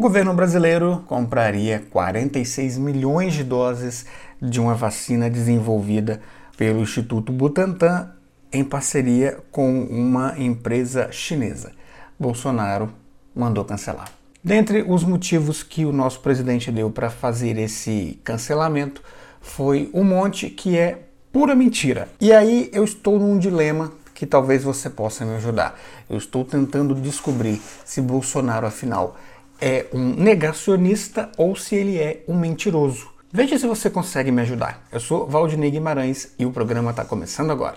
governo brasileiro compraria 46 milhões de doses de uma vacina desenvolvida pelo Instituto Butantan em parceria com uma empresa chinesa. Bolsonaro mandou cancelar. Dentre os motivos que o nosso presidente deu para fazer esse cancelamento foi um monte que é pura mentira. E aí eu estou num dilema que talvez você possa me ajudar. Eu estou tentando descobrir se Bolsonaro afinal é um negacionista ou se ele é um mentiroso. Veja se você consegue me ajudar. Eu sou Valdinei Guimarães e o programa está começando agora.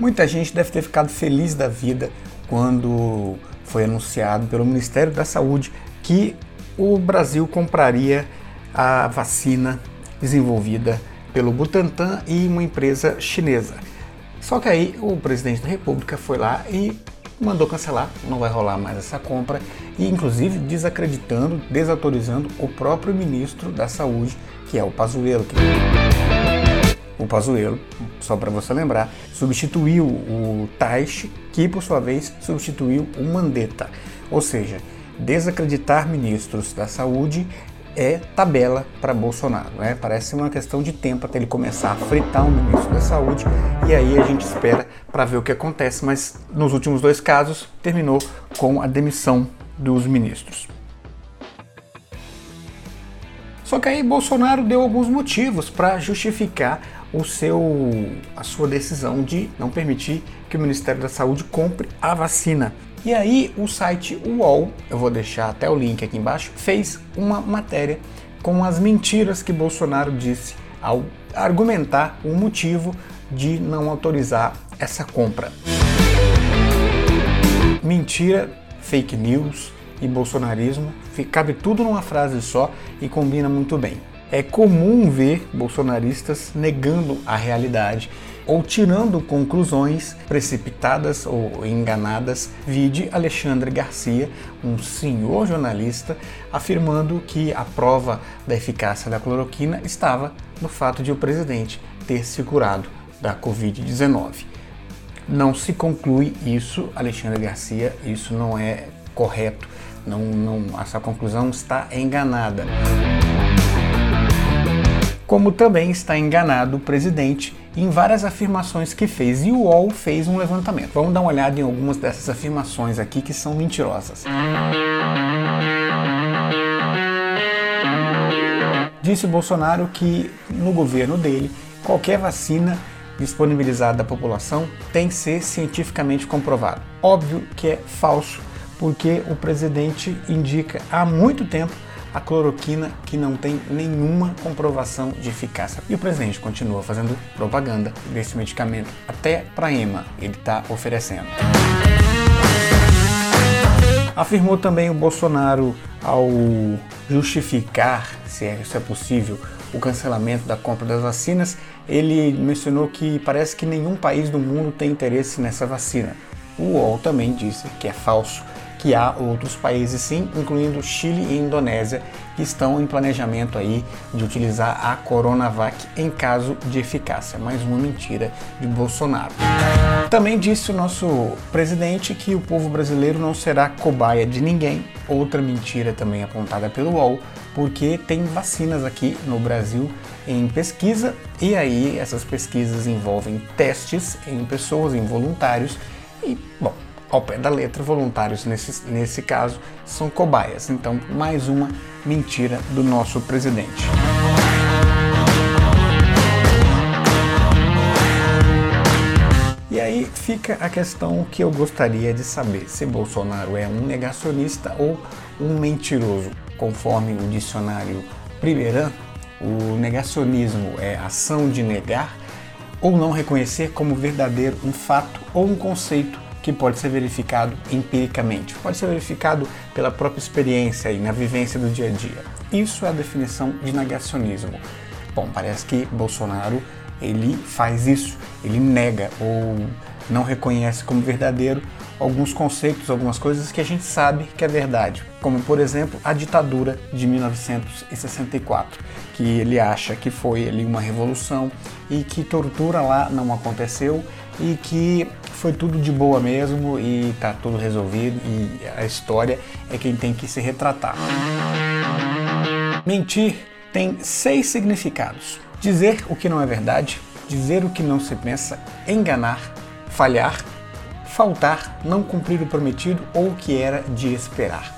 Muita gente deve ter ficado feliz da vida quando foi anunciado pelo Ministério da Saúde que o Brasil compraria a vacina desenvolvida pelo Butantan e uma empresa chinesa. Só que aí o presidente da República foi lá e mandou cancelar, não vai rolar mais essa compra, e inclusive desacreditando, desautorizando o próprio ministro da Saúde, que é o Pazuello. O Pazuello, só para você lembrar, substituiu o Taish, que por sua vez substituiu o Mandetta. Ou seja, desacreditar ministros da saúde é tabela para Bolsonaro. Né? Parece uma questão de tempo até ele começar a fritar um ministro da Saúde e aí a gente espera para ver o que acontece. Mas nos últimos dois casos terminou com a demissão dos ministros. Só que aí Bolsonaro deu alguns motivos para justificar o seu, a sua decisão de não permitir que o Ministério da Saúde compre a vacina. E aí o site UOL, eu vou deixar até o link aqui embaixo, fez uma matéria com as mentiras que Bolsonaro disse ao argumentar o motivo de não autorizar essa compra. Mentira, fake news e bolsonarismo, cabe tudo numa frase só e combina muito bem. É comum ver bolsonaristas negando a realidade ou tirando conclusões precipitadas ou enganadas, vide Alexandre Garcia, um senhor jornalista, afirmando que a prova da eficácia da cloroquina estava no fato de o presidente ter se curado da Covid-19. Não se conclui isso, Alexandre Garcia, isso não é correto, não, não, essa conclusão está enganada como também está enganado o presidente em várias afirmações que fez e o UOL fez um levantamento. Vamos dar uma olhada em algumas dessas afirmações aqui que são mentirosas. Disse Bolsonaro que no governo dele qualquer vacina disponibilizada à população tem que ser cientificamente comprovado. Óbvio que é falso, porque o presidente indica há muito tempo a cloroquina que não tem nenhuma comprovação de eficácia. E o presidente continua fazendo propaganda desse medicamento até para EMA ele está oferecendo. Afirmou também o Bolsonaro ao justificar, se é, isso é possível, o cancelamento da compra das vacinas, ele mencionou que parece que nenhum país do mundo tem interesse nessa vacina. O UOL também disse que é falso que há outros países sim, incluindo Chile e Indonésia, que estão em planejamento aí de utilizar a Coronavac em caso de eficácia. Mais uma mentira de Bolsonaro. Também disse o nosso presidente que o povo brasileiro não será cobaia de ninguém. Outra mentira também apontada pelo UOL, porque tem vacinas aqui no Brasil em pesquisa e aí essas pesquisas envolvem testes em pessoas, em voluntários e, bom, ao pé da letra, voluntários nesse, nesse caso são cobaias. Então, mais uma mentira do nosso presidente. E aí fica a questão que eu gostaria de saber: se Bolsonaro é um negacionista ou um mentiroso. Conforme o dicionário Primeirão, o negacionismo é ação de negar ou não reconhecer como verdadeiro um fato ou um conceito que pode ser verificado empiricamente, pode ser verificado pela própria experiência e na vivência do dia a dia. Isso é a definição de negacionismo. Bom, parece que Bolsonaro ele faz isso, ele nega ou não reconhece como verdadeiro alguns conceitos, algumas coisas que a gente sabe que é verdade, como por exemplo a ditadura de 1964, que ele acha que foi ali uma revolução e que tortura lá não aconteceu e que foi tudo de boa mesmo e tá tudo resolvido e a história é quem tem que se retratar. Mentir tem seis significados: dizer o que não é verdade, dizer o que não se pensa, enganar, falhar, faltar, não cumprir o prometido ou o que era de esperar.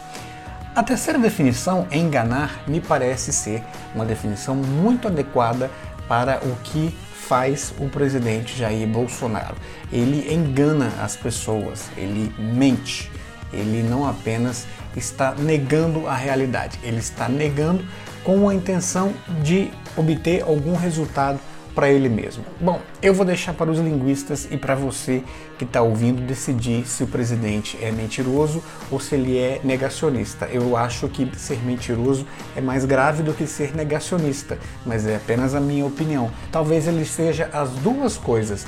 A terceira definição, enganar, me parece ser uma definição muito adequada para o que faz o presidente Jair Bolsonaro. Ele engana as pessoas, ele mente, ele não apenas está negando a realidade, ele está negando com a intenção de obter algum resultado para ele mesmo. Bom, eu vou deixar para os linguistas e para você que está ouvindo decidir se o presidente é mentiroso ou se ele é negacionista. Eu acho que ser mentiroso é mais grave do que ser negacionista, mas é apenas a minha opinião. Talvez ele seja as duas coisas.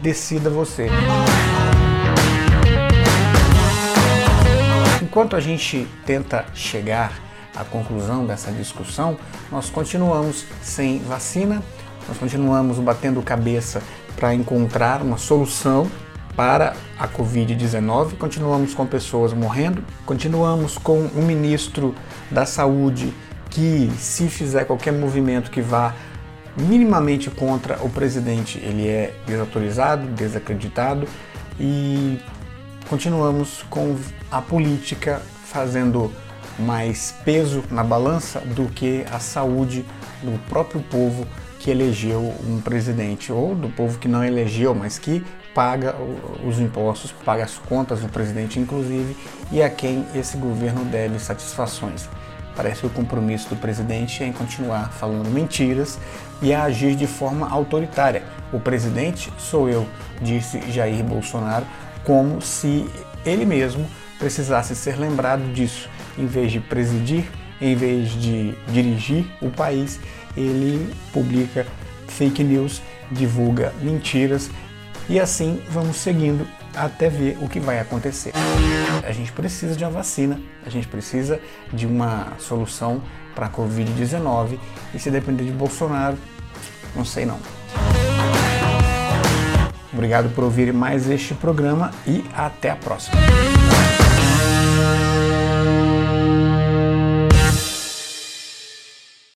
Decida você. Enquanto a gente tenta chegar à conclusão dessa discussão, nós continuamos sem vacina nós continuamos batendo cabeça para encontrar uma solução para a Covid-19, continuamos com pessoas morrendo, continuamos com um ministro da Saúde que, se fizer qualquer movimento que vá minimamente contra o presidente, ele é desautorizado, desacreditado. E continuamos com a política fazendo mais peso na balança do que a saúde do próprio povo que elegeu um presidente, ou do povo que não elegeu, mas que paga os impostos, paga as contas do presidente, inclusive, e a quem esse governo deve satisfações. Parece que o compromisso do presidente é em continuar falando mentiras e a agir de forma autoritária. O presidente sou eu, disse Jair Bolsonaro, como se ele mesmo precisasse ser lembrado disso, em vez de presidir, em vez de dirigir o país, ele publica fake news, divulga mentiras e assim vamos seguindo até ver o que vai acontecer. A gente precisa de uma vacina, a gente precisa de uma solução para a Covid-19 e se depender de Bolsonaro, não sei não. Obrigado por ouvir mais este programa e até a próxima.